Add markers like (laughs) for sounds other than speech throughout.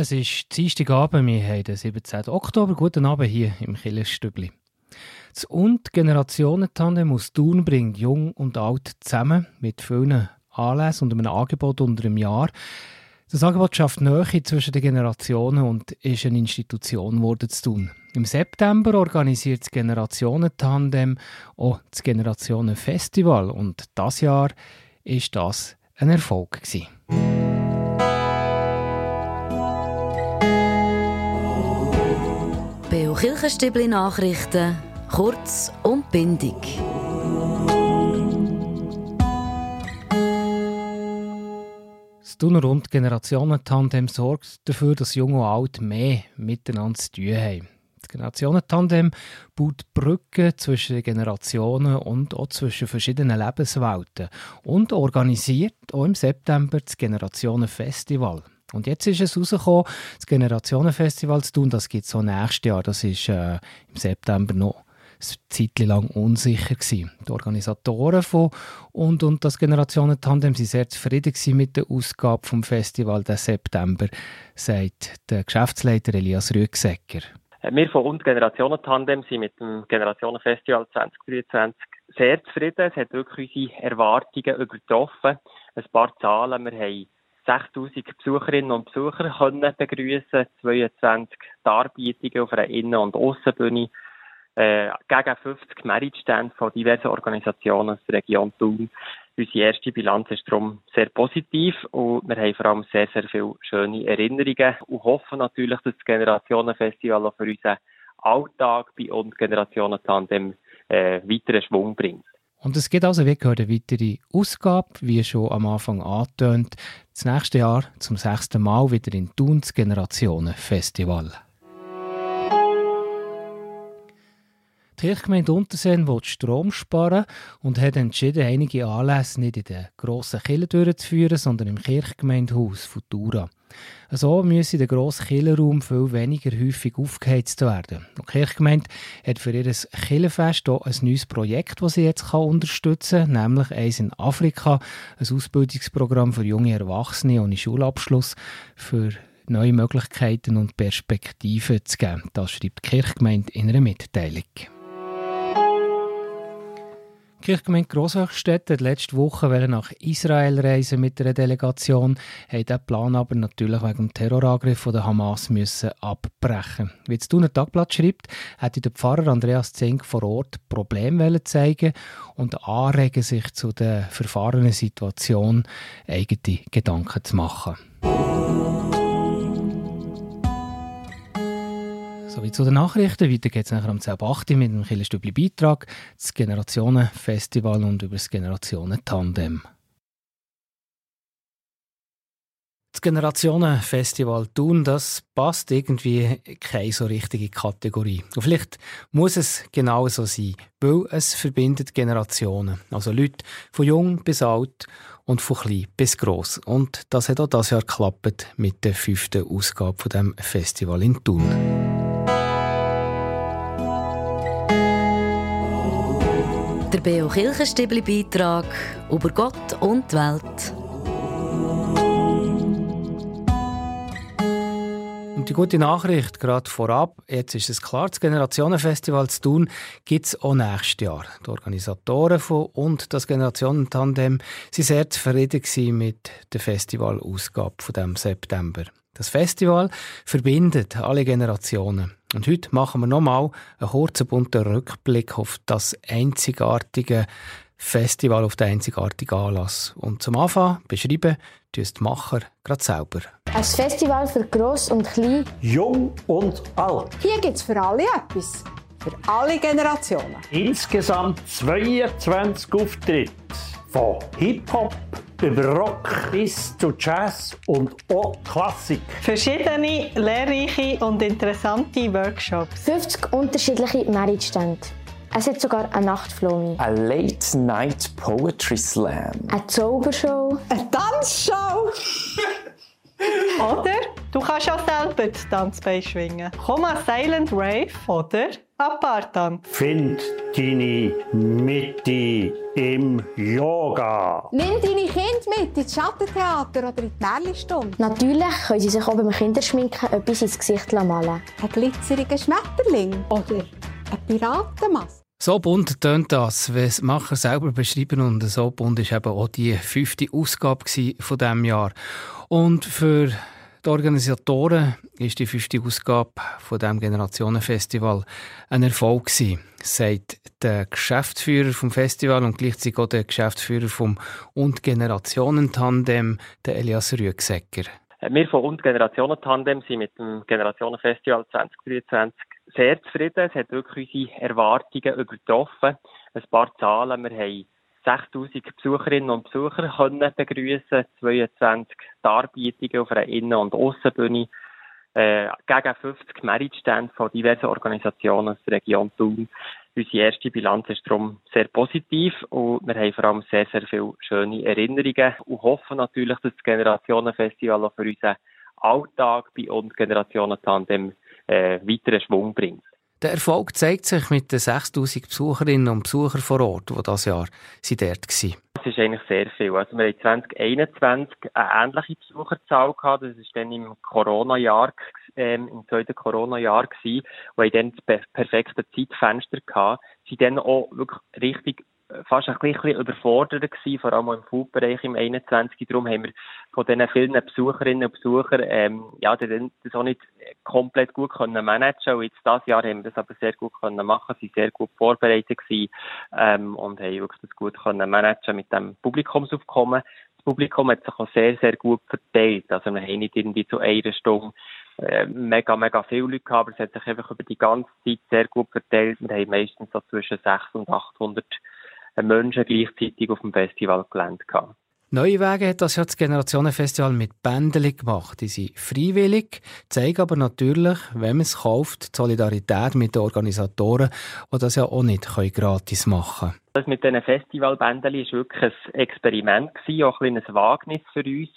Es ist Dienstagabend, wir haben den 17. Oktober. Guten Abend hier im Killerstübli. Das und Generationentandem aus Thun bringt Jung und Alt zusammen mit vielen Anlässen und einem Angebot unter einem Jahr. Das Angebot schafft Nähe zwischen den Generationen und ist eine Institution geworden zu tun. Im September organisiert das Generationentandem auch das Generationenfestival und das Jahr ist das ein Erfolg gewesen. Kirchenstübli Nachrichten, kurz und bindig. Das Thuner und Generationentandem sorgt dafür, dass Jung und Alt mehr miteinander zu tun haben. Das Generationentandem baut Brücken zwischen Generationen und auch zwischen verschiedenen Lebenswelten und organisiert auch im September das Generationenfestival. Und jetzt ist es rausgekommen, das Generationenfestival zu tun, das gibt es so nächstes Jahr, das ist äh, im September noch eine Zeit lang unsicher gewesen. Die Organisatoren von und, und das Generationentandem waren sehr zufrieden mit der Ausgabe vom Festival des September, sagt der Geschäftsleiter Elias Rüegsecker. Äh, wir von und Generationentandem sind mit dem Generationenfestival 2023 sehr zufrieden. Es hat wirklich unsere Erwartungen übertroffen. Ein paar Zahlen. Wir haben 6000 Besucherinnen und Besucher können begrüßen, 22 Darbietungen auf einer Innen- und Aussenbühne, äh, gegen 50 Meritstände von diversen Organisationen aus der Region Thun. Unsere erste Bilanz ist darum sehr positiv und wir haben vor allem sehr, sehr viele schöne Erinnerungen und hoffen natürlich, dass das Generationenfestival auch für unseren Alltag bei uns Generationen Tandem äh, weiteren Schwung bringt. Und es gibt also, gehört, eine weitere Ausgabe, wie schon am Anfang angetönt, das nächste Jahr zum sechsten Mal wieder in Thuns Generationenfestival. Die Kirchgemeinde Unterseen will Strom sparen und hat entschieden, einige Anlässe nicht in den grossen Kirchen durchzuführen, sondern im Kirchgemeindehaus Futura. So müsse der grosse Kirchenraum viel weniger häufig aufgeheizt werden. Die Kirchgemeinde hat für ihr Kirchenfest auch ein neues Projekt, das sie jetzt unterstützen kann, nämlich eins in Afrika, ein Ausbildungsprogramm für junge Erwachsene ohne Schulabschluss, für neue Möglichkeiten und Perspektiven zu geben. Das schreibt die Kirchgemeinde in einer Mitteilung. Kirchgemeinde Grosshöchstädt hat letzte Woche nach Israel reisen mit einer Delegation, hat diesen Plan aber natürlich wegen dem Terrorangriff von der Hamas müssen abbrechen. Wie das Thuner Tagblatt schreibt, hätte der Pfarrer Andreas Zink vor Ort Probleme zeigen und anregen, sich zu der verfahrenen Situation eigene Gedanken zu machen. Sowie zu den Nachrichten. Weiter geht es nachher um 10.08 mit einem Killerstübli Beitrag, das Generationenfestival und über das Generationentandem. Das Generationenfestival tun, das passt irgendwie keine so richtige Kategorie. Und vielleicht muss es genau so sein, weil es verbindet Generationen. Also Leute von jung bis alt und von klein bis gross. Und das hat auch das Jahr geklappt mit der fünften Ausgabe von dem Festival in Thun. Der Beo Kirchenstibli Beitrag über Gott und die Welt. Und die gute Nachricht gerade vorab, jetzt ist es klar, das Generationenfestival zu tun, gibt es auch nächstes Jahr. Die Organisatoren von und das Generationentandem waren sehr zufrieden mit der Festivalausgabe von dem September. Das Festival verbindet alle Generationen. Und heute machen wir nochmal einen kurzen bunten Rückblick auf das einzigartige Festival, auf den einzigartigen Anlass. Und zum Anfang beschreiben die Macher gerade selber. Ein Festival für Gross und Klein. Jung und alt. Hier gibt es für alle etwas. Für alle Generationen. Insgesamt 22 Auftritte. Von Hip-Hop über Rock bis zu Jazz und auch Klassik. Verschiedene lehrreiche und interessante Workshops. 50 unterschiedliche Meritstände. Es hat sogar eine Nachtflomi. Eine Late-Night Poetry Slam. Eine Zaubershow. Eine Tanzshow. (laughs) Oder Du kannst auch selber das Tanzbein schwingen. Komm an Silent Rave oder Apartanz. Find deine Mitte im Yoga. Nimm deine Kinder mit ins Schattentheater oder in die Märchenstunde. Natürlich können sie sich auch beim Kinderschminken etwas ins Gesicht malen. Ein glitzeriger Schmetterling oder eine Piratenmaske. So bunt tönt das, wie es Macher selber beschrieben und so bunt ist eben auch die fünfte Ausgabe von diesem Jahr. Und für die Organisatoren ist die fünfte Ausgabe von dem Generationenfestival ein Erfolg gewesen, sagt der Geschäftsführer vom Festival und gleichzeitig auch der Geschäftsführer vom Und Generationen Tandem, der Elias Rüegsecker. Wir von Und Generationen Tandem sind mit dem Generationenfestival 2023 sehr zufrieden. Es hat wirklich unsere Erwartungen übertroffen. Ein paar Zahlen. Wir haben 6000 Besucherinnen und Besucher können begrüßen, 22 Darbietungen auf einer Innen- und Aussenbühne, äh, gegen 50 Meritstände von diversen Organisationen aus der Region Thun. Unsere erste Bilanz ist darum sehr positiv und wir haben vor allem sehr, sehr viele schöne Erinnerungen und hoffen natürlich, dass das Generationenfestival auch für unseren Alltag bei uns Generationen Tandem äh, weiteren Schwung bringt. Der Erfolg zeigt sich mit den 6000 Besucherinnen und Besuchern vor Ort, die dieses Jahr sind dort waren. Das ist eigentlich sehr viel. Also wir haben 2021 eine ähnliche Besucherzahl gehabt. Das war dann im Corona-Jahr, ähm, im zweiten Corona-Jahr wo wir dann das perfekte Zeitfenster gehabt. Sie dann auch wirklich richtig fast ein bisschen überfordert gewesen, vor allem im Food-Bereich im 21. Darum haben wir von diesen vielen Besucherinnen und Besuchern, ähm, ja, das auch nicht komplett gut können managen. Und jetzt dieses Jahr haben wir das aber sehr gut können machen, sie sehr gut vorbereitet gewesen, ähm, und haben wirklich das gut können managen mit dem Publikumsaufkommen. Das Publikum hat sich auch sehr, sehr gut verteilt. Also wir haben nicht irgendwie zu einer Stunde äh, mega, mega viele Leute gehabt, aber es hat sich einfach über die ganze Zeit sehr gut verteilt. Wir haben meistens so zwischen 600 und 800 Menschen gleichzeitig auf dem Festivalgelände gehabt. Neue Wege hat das ja das Generationenfestival mit Bändeli gemacht. Die sind freiwillig, zeigen aber natürlich, wenn man es kauft, die Solidarität mit den Organisatoren, die das ja auch nicht gratis machen können. Das mit diesen Festivalbändeli war wirklich ein Experiment, auch ein, ein Wagnis für uns.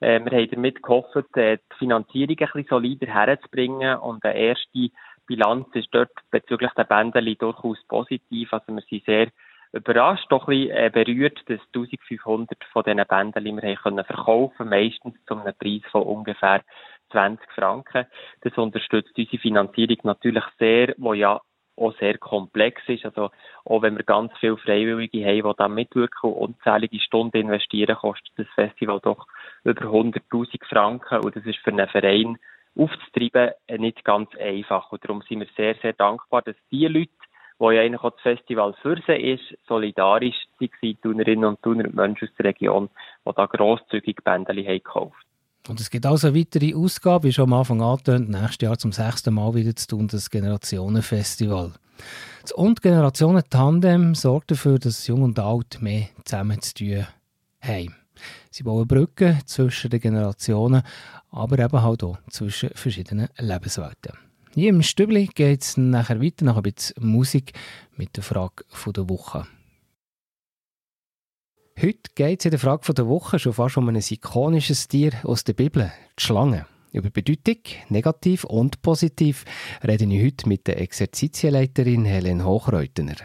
Äh, wir haben damit gehofft, äh, die Finanzierung ein bisschen solider herzubringen und eine erste Bilanz ist dort bezüglich der Bändeli durchaus positiv. Also wir sind sehr überrascht, doch ein bisschen äh, berührt, dass 1500 von diesen Bänden wir können verkaufen, meistens zu einem Preis von ungefähr 20 Franken. Das unterstützt unsere Finanzierung natürlich sehr, wo ja auch sehr komplex ist. Also, auch wenn wir ganz viele Freiwillige haben, die da mitwirken und unzählige Stunden investieren, kostet das Festival doch über 100.000 Franken. Und das ist für einen Verein aufzutreiben nicht ganz einfach. Und darum sind wir sehr, sehr dankbar, dass die Leute, wo ja eigentlich auch das Festival für sie ist, solidarisch waren, Tunerinnen und Tuner und Menschen aus der Region, die da grosszügig Bändeli haben gekauft. Und es gibt also eine weitere Ausgabe, wie schon am Anfang angetönt, nächstes Jahr zum sechsten Mal wieder zu tun, das Generationenfestival. Das Und Generationen Tandem sorgt dafür, dass Jung und Alt mehr zusammen zu tun haben. Sie bauen Brücken zwischen den Generationen, aber eben halt auch zwischen verschiedenen Lebenswelten. Hier im Stübli geht es nachher weiter, nach ein bisschen Musik mit der Frage der Woche. Heute geht es in der Frage der Woche schon fast um ein ikonisches Tier aus der Bibel, die Schlange. Über Bedeutung, negativ und positiv, rede ich heute mit der Exerzitienleiterin Helen Hochreutener.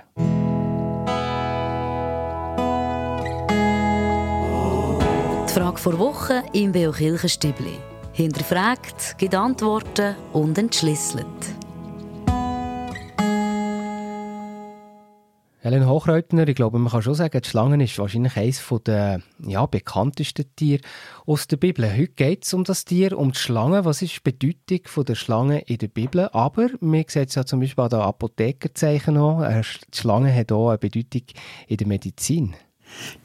Die Frage der Woche im Beo Kirchenstübli hinterfragt, gibt Antworten und entschlüsselt. Helen Hochreutner, ich glaube, man kann schon sagen, die Schlange ist wahrscheinlich eines der ja, bekanntesten Tiere aus der Bibel. Heute geht es um das Tier, um die Schlange. Was ist die Bedeutung von der Schlange in der Bibel? Aber man sieht es ja zum Beispiel an den Apothekerzeichen auch. Äh, die Schlange hat auch eine Bedeutung in der Medizin.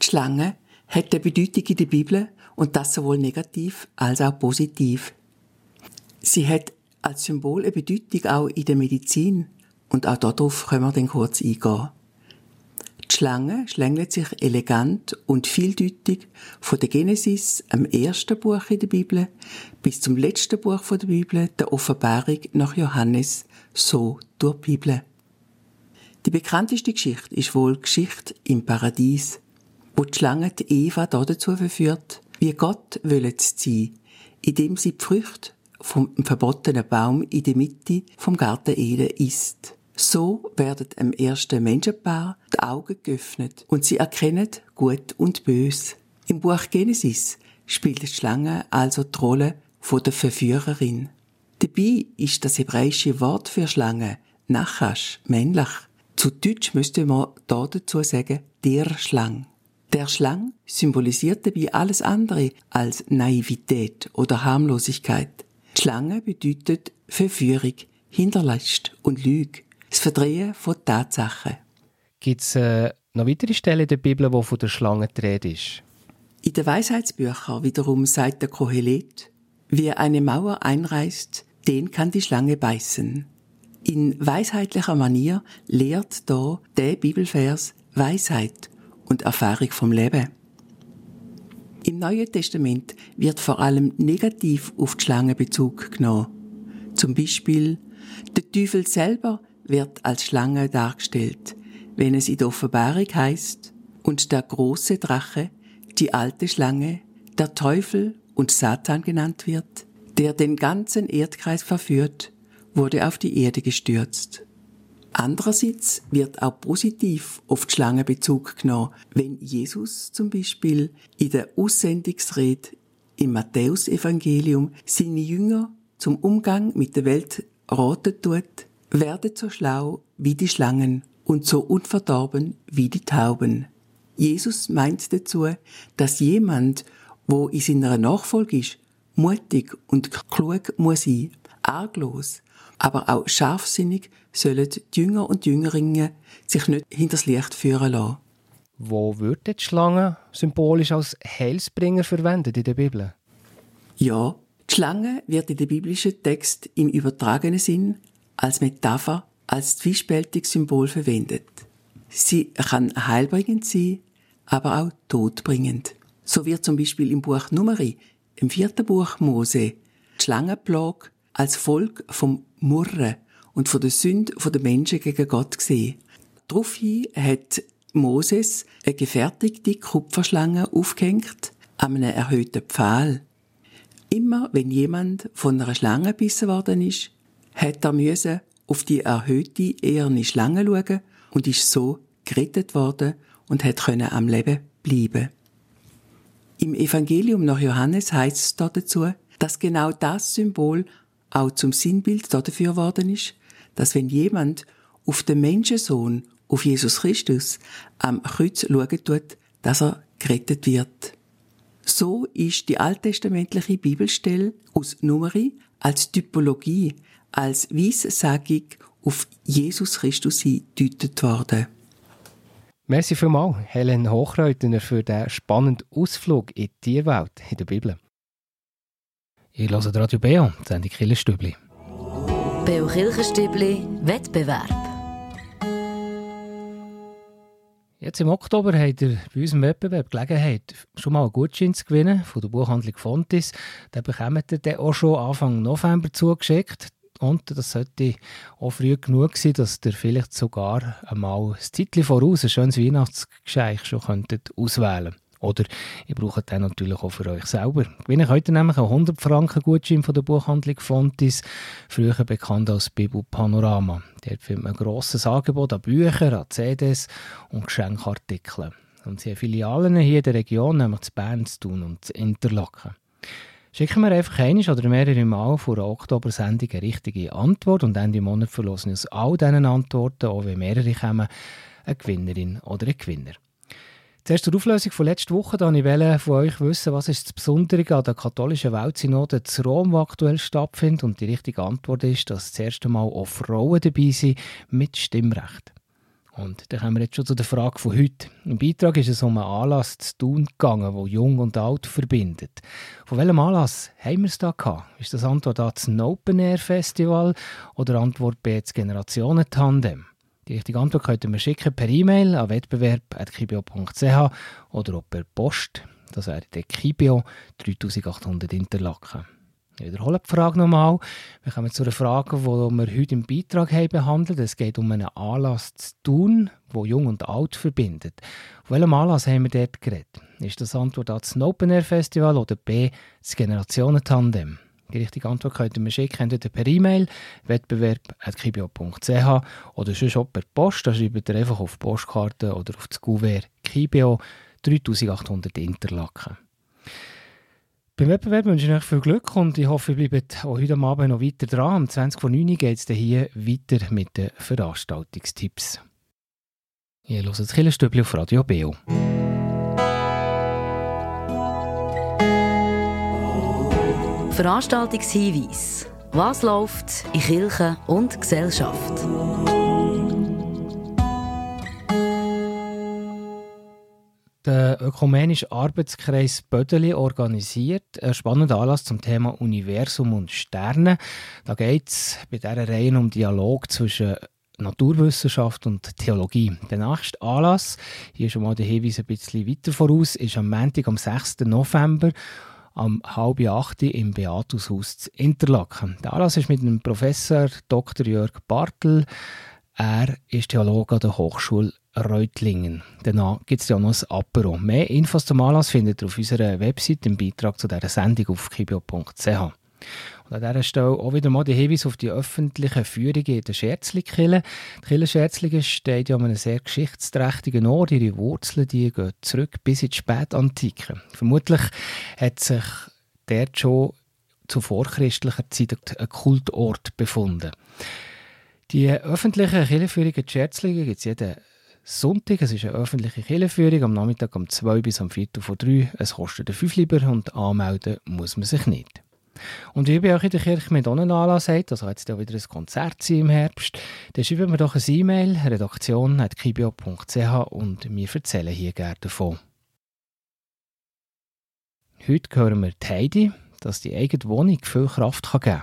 Die Schlange hat eine Bedeutung in der Bibel und das sowohl negativ als auch positiv. Sie hat als Symbol eine Bedeutung auch in der Medizin und auch darauf können wir dann kurz eingehen. Die Schlange schlängelt sich elegant und vieldeutig von der Genesis, am ersten Buch in der Bibel, bis zum letzten Buch der Bibel, der Offenbarung nach Johannes, so durch die Bibel. Die bekannteste Geschichte ist wohl Geschichte im Paradies, wo die Schlange die Eva dazu verführt, wie Gott wollen sie sein, indem sie die Früchte vom verbotenen Baum in der Mitte vom Garten Eden isst. So werden dem ersten Menschenpaar die Augen geöffnet und sie erkennen Gut und Bös. Im Buch Genesis spielt die Schlange also die Rolle von der Verführerin. Dabei ist das hebräische Wort für Schlange Nachash, männlich. Zu Deutsch müsste man da dazu sagen, der Schlang. Der Schlang symbolisiert dabei alles andere als Naivität oder Harmlosigkeit. Schlange bedeutet Verführung, Hinterlist und Lüge, das Verdrehen von Tatsachen. Gibt es äh, noch weitere Stellen in der Bibel, wo von der Schlange die Rede ist? In den Weisheitsbüchern wiederum sagt der Kohelet, wer eine Mauer einreißt, den kann die Schlange beißen. In weisheitlicher Manier lehrt da der Bibelvers Weisheit und Erfahrung vom Leben. Im Neuen Testament wird vor allem negativ auf die Schlange Bezug genommen. Zum Beispiel, der Teufel selber wird als Schlange dargestellt, wenn es in der Offenbarung heißt, und der große Drache, die alte Schlange, der Teufel und Satan genannt wird, der den ganzen Erdkreis verführt, wurde auf die Erde gestürzt. Andererseits wird auch positiv auf die Schlange Bezug genommen, wenn Jesus zum Beispiel in der Aussendungsrede im Matthäusevangelium seine Jünger zum Umgang mit der Welt raten tut, werdet so schlau wie die Schlangen und so unverdorben wie die Tauben. Jesus meint dazu, dass jemand, wo in seiner Nachfolge ist, mutig und klug muss sein, arglos, aber auch scharfsinnig sollen die Jünger und Jüngerinnen sich nicht hinters Licht führen lassen. Wo wird die Schlange symbolisch als Heilsbringer verwendet in der Bibel? Ja, die Schlange wird in dem biblischen Text im übertragenen Sinn als Metapher, als zwiespältiges Symbol verwendet. Sie kann heilbringend sein, aber auch todbringend. So wird zum Beispiel im Buch Numeri, im vierten Buch Mose, die Schlangenplage als Volk vom Murren und von der Sünde der Menschen gegen Gott gesehen. Daraufhin hat Moses eine gefertigte Kupferschlange aufgehängt an einem erhöhten Pfahl. Immer wenn jemand von einer Schlange gebissen worden ist, hat er müssen auf die erhöhte eherne Schlange schauen und ist so gerettet worden und hat können am Leben bleiben. Im Evangelium nach Johannes heißt es dazu, dass genau das Symbol auch zum Sinnbild dafür geworden ist, dass wenn jemand auf den Menschensohn, auf Jesus Christus, am Kreuz schauen tut, dass er gerettet wird. So ist die alttestamentliche Bibelstelle aus Numeri als Typologie, als Weissagung auf Jesus Christus gedeutet worden. Merci vielmals, Helen Hochreutner, für den spannenden Ausflug in die Tierwelt in der Bibel. Ich höre Radio Beo, die Sendung Killerstübli. Beo Kirchenstübli Wettbewerb. Jetzt im Oktober habt ihr bei unserem Wettbewerb Gelegenheit, schon mal einen Gutschein zu gewinnen von der Buchhandlung Fontis. Den bekommt ihr dann auch schon Anfang November zugeschickt. Und das sollte auch früh genug sein, dass ihr vielleicht sogar einmal ein Zeitchen voraus ein schönes Weihnachtsgeschenk schon könntet auswählen könntet. Oder ihr braucht den natürlich auch für euch selber. Gewinne heute nämlich einen 100 Franken Gutschein von der Buchhandlung Fontis, früher bekannt als Bibel Panorama. Dort findet man ein grosses Angebot an Büchern, an CDs und Geschenkartikeln. Und sie haben Filialen hier in der Region, nämlich zu Bern, zu tun und zu Interlaken. Schicken wir einfach einiges oder mehrere Mal vor der Oktober-Sendung eine richtige Antwort und Ende Monat verlosen aus all diesen Antworten, auch wenn mehrere kommen, eine Gewinnerin oder einen Gewinner. Zuerst zur Auflösung von letzter Woche. Da ich wollte von euch wissen, was ist das Besondere an der katholischen Weltsynode zu Rom, die aktuell stattfindet. Und die richtige Antwort ist, dass das erste Mal auch Frauen dabei sind mit Stimmrecht. Und dann kommen wir jetzt schon zu der Frage von heute. Im Beitrag ist es um einen Anlass zu tun gegangen, der Jung und Alt verbindet. Von welchem Anlass haben wir es da gehabt? Ist das Antwort A das Open Air Festival oder Antwort B das Generationentandem? Die richtige Antwort könnt ihr mir schicken per E-Mail an wettbewerb.kibio.ch oder auch per Post. Das wäre der Kibio 3800 Interlaken. Ich wiederhole die Frage nochmal. Wir kommen zu einer Frage, die wir heute im Beitrag haben behandelt Es geht um einen Anlass zu tun, wo Jung und Alt verbindet. Auf welchem Anlass haben wir dort geredet? Ist das Antwort A das Open Air Festival oder B das Generationentandem? Die richtige Antwort könnt ihr mir schicken, entweder per E-Mail, wettbewerb.kibio.ch oder sonst auch per Post. Da schreibt ihr einfach auf die Postkarte oder auf das Kuvert Kibio 3800 Interlaken. Beim Wettbewerb wünsche ich euch viel Glück und ich hoffe, ihr bleibt auch heute Abend noch weiter dran. Am 20 vor 9 geht es hier weiter mit den Veranstaltungstipps. Ihr hört das Killerstübli auf Radio Beo. Veranstaltungshinweis. Was läuft in Kirche und Gesellschaft? Der Ökumenische Arbeitskreis Bödeli organisiert einen spannenden Anlass zum Thema Universum und Sterne. Da geht es bei dieser Reihe um Dialog zwischen Naturwissenschaft und Theologie. Der nächste Anlass, hier schon mal der Hinweis ein bisschen weiter voraus, ist am Montag, am 6. November am halb acht im Beatushaus zu Interlaken. Der Anlass ist mit dem Professor Dr. Jörg Bartel. Er ist Theologe an der Hochschule Reutlingen. Danach gibt es ja noch ein Apero. Mehr Infos zum Anlass findet ihr auf unserer Website im Beitrag zu dieser Sendung auf kibio.ch. Und an dieser Stelle auch wieder mal der Hinweis auf die öffentlichen Führungen in der Scherzlikille. Die Kille Scherzlingen steht ja an einem sehr geschichtsträchtigen Ort. Ihre Wurzeln die gehen zurück bis in die Spätantike. Vermutlich hat sich dort schon zu vorchristlicher Zeit ein Kultort befunden. Die öffentlichen Kirchenführungen Scherzlingen gibt es jeden Sonntag. Es ist eine öffentliche Kirchenführung am Nachmittag um 2 bis am 4 vor 3. Es kostet 5 lieber und anmelden muss man sich nicht. Und wie bei euch in der Kirche mit Anlass hat, also jetzt ja wieder ein Konzert im Herbst, dann schreiben wir doch ein E-Mail, redaktion.kibio.ch und wir erzählen hier gerne davon. Heute hören wir die Heidi, dass die eigene Wohnung viel Kraft geben kann.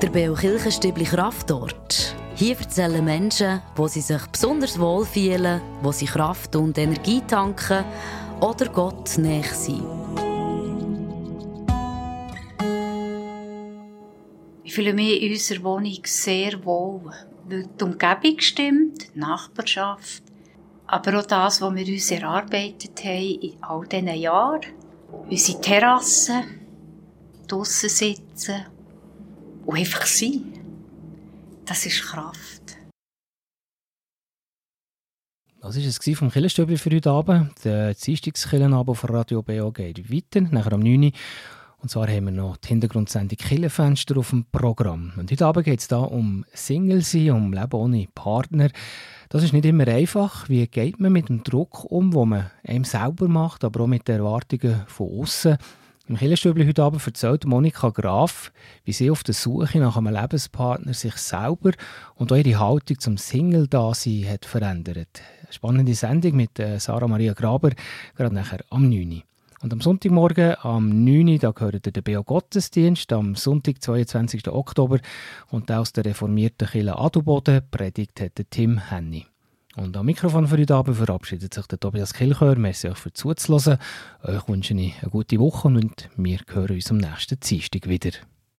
Der Beo Kirchenstübli Kraftort. Hier erzählen Menschen, wo sie sich besonders wohl fühlen, wo sie Kraft und Energie tanken oder Gott näher sind. Ich fühle mich in unserer Wohnung sehr wohl, weil die Umgebung stimmt, die Nachbarschaft, aber auch das, was wir uns erarbeitet haben in all diesen Jahren. Unsere Terrasse, draussen sitzen und einfach sein. Das ist Kraft. Das war es vom Killenstübli für heute Abend. Der Dienstagskillenabend von Radio BO geht weiter, nachher am 9 Uhr. Und zwar haben wir noch die Hintergrundsendung Killenfenster auf dem Programm. Und heute Abend geht es da um Single sein, um Leben ohne Partner. Das ist nicht immer einfach. Wie geht man mit dem Druck um, den man einem selber macht, aber auch mit den Erwartungen von außen? Im Killerstübli heute Abend erzählt Monika Graf, wie sie auf der Suche nach einem Lebenspartner sich selber und auch ihre Haltung zum Single-Dasein hat verändert. Eine spannende Sendung mit äh, Sarah Maria Graber, gerade nachher am 9. Und am Sonntagmorgen, am 9. da gehört der Beo Gottesdienst, am Sonntag, 22. Oktober, und aus der reformierten Kirche Adelboden predigt hat Tim Henny. Und am Mikrofon für heute Abend verabschiedet sich der Tobias Kilchör. Merci euch für zuzuhören. Euch wünsche ich eine gute Woche und wir hören uns am nächsten Dienstag wieder.